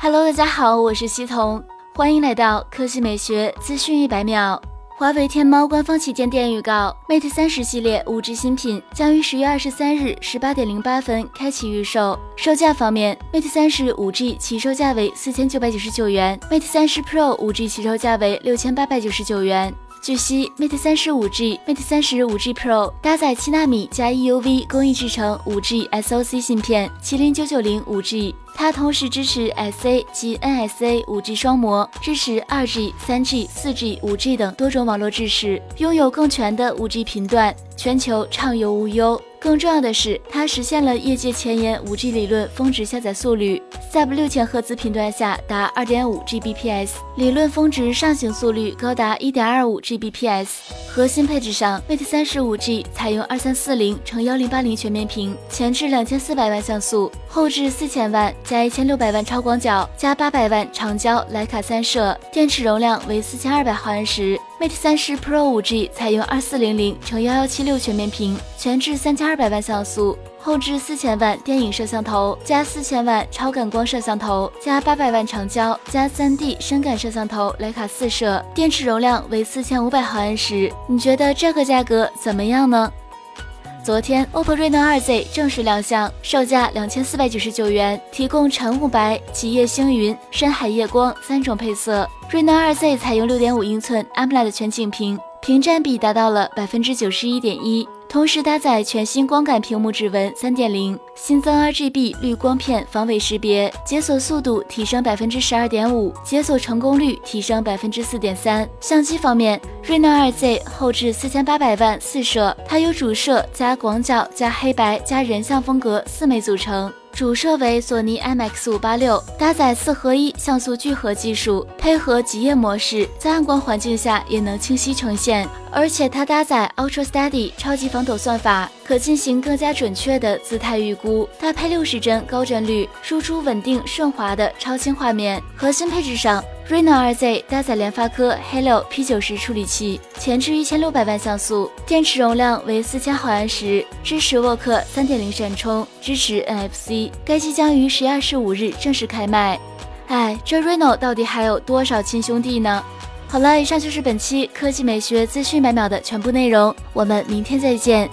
Hello，大家好，我是西彤，欢迎来到科技美学资讯一百秒。华为天猫官方旗舰店预告，Mate 三十系列五 G 新品将于十月二十三日十八点零八分开启预售。售价方面，Mate 三十五 G 起售价为四千九百九十九元，Mate 三十 Pro 五 G 起售价为六千八百九十九元。据悉，Mate 三十五 G、Mate 三十五 G Pro 搭载七纳米加 EUV 工艺制成五 G SoC 芯片，麒麟九九零五 G。它同时支持 SA 及 NSA 5G 双模，支持 2G、3G、4G、5G 等多种网络制式，拥有更全的 5G 频段，全球畅游无忧。更重要的是，它实现了业界前沿 5G 理论峰值下载速率在不六千赫兹频段下达2.5 Gbps，理论峰值上行速率高达1.25 Gbps。核心配置上，Mate 30 5G 采用2340乘1080全面屏，前置2400万像素，后置4000万加1600万超广角加800万长焦徕卡三摄，电池容量为4200毫安时。Mate 三十 Pro 5G 采用二四零零乘幺幺七六全面屏，前置三千二百万像素，后置四千万电影摄像头加四千万超感光摄像头加八百万长焦加三 D 深感摄像头徕卡四摄，电池容量为四千五百毫安时。你觉得这个价格怎么样呢？昨天，OPPO Reno 2Z 正式亮相，售价两千四百九十九元，提供晨雾白、极夜星云、深海夜光三种配色。Reno 2Z 采用六点五英寸 AMOLED 全景屏，屏占比达到了百分之九十一点一。同时搭载全新光感屏幕指纹三点零，新增 RGB 绿光片防伪识别，解锁速度提升百分之十二点五，解锁成功率提升百分之四点三。相机方面，Reno 2Z 后置四千八百万四摄，它由主摄加广角加黑白加人像风格四枚组成。主摄为索尼 IMX 五八六，搭载四合一像素聚合技术，配合极夜模式，在暗光环境下也能清晰呈现。而且它搭载 Ultra Steady 超级防抖算法，可进行更加准确的姿态预估。搭配六十帧高帧率，输出稳定顺滑的超清画面。核心配置上。Reno 2Z 搭载联发科 Helio P90 处理器，前置一千六百万像素，电池容量为四千毫安时，支持沃克三点零闪充，支持 NFC。该机将于十月二十五日正式开卖。哎，这 Reno 到底还有多少亲兄弟呢？好了，以上就是本期科技美学资讯百秒的全部内容，我们明天再见。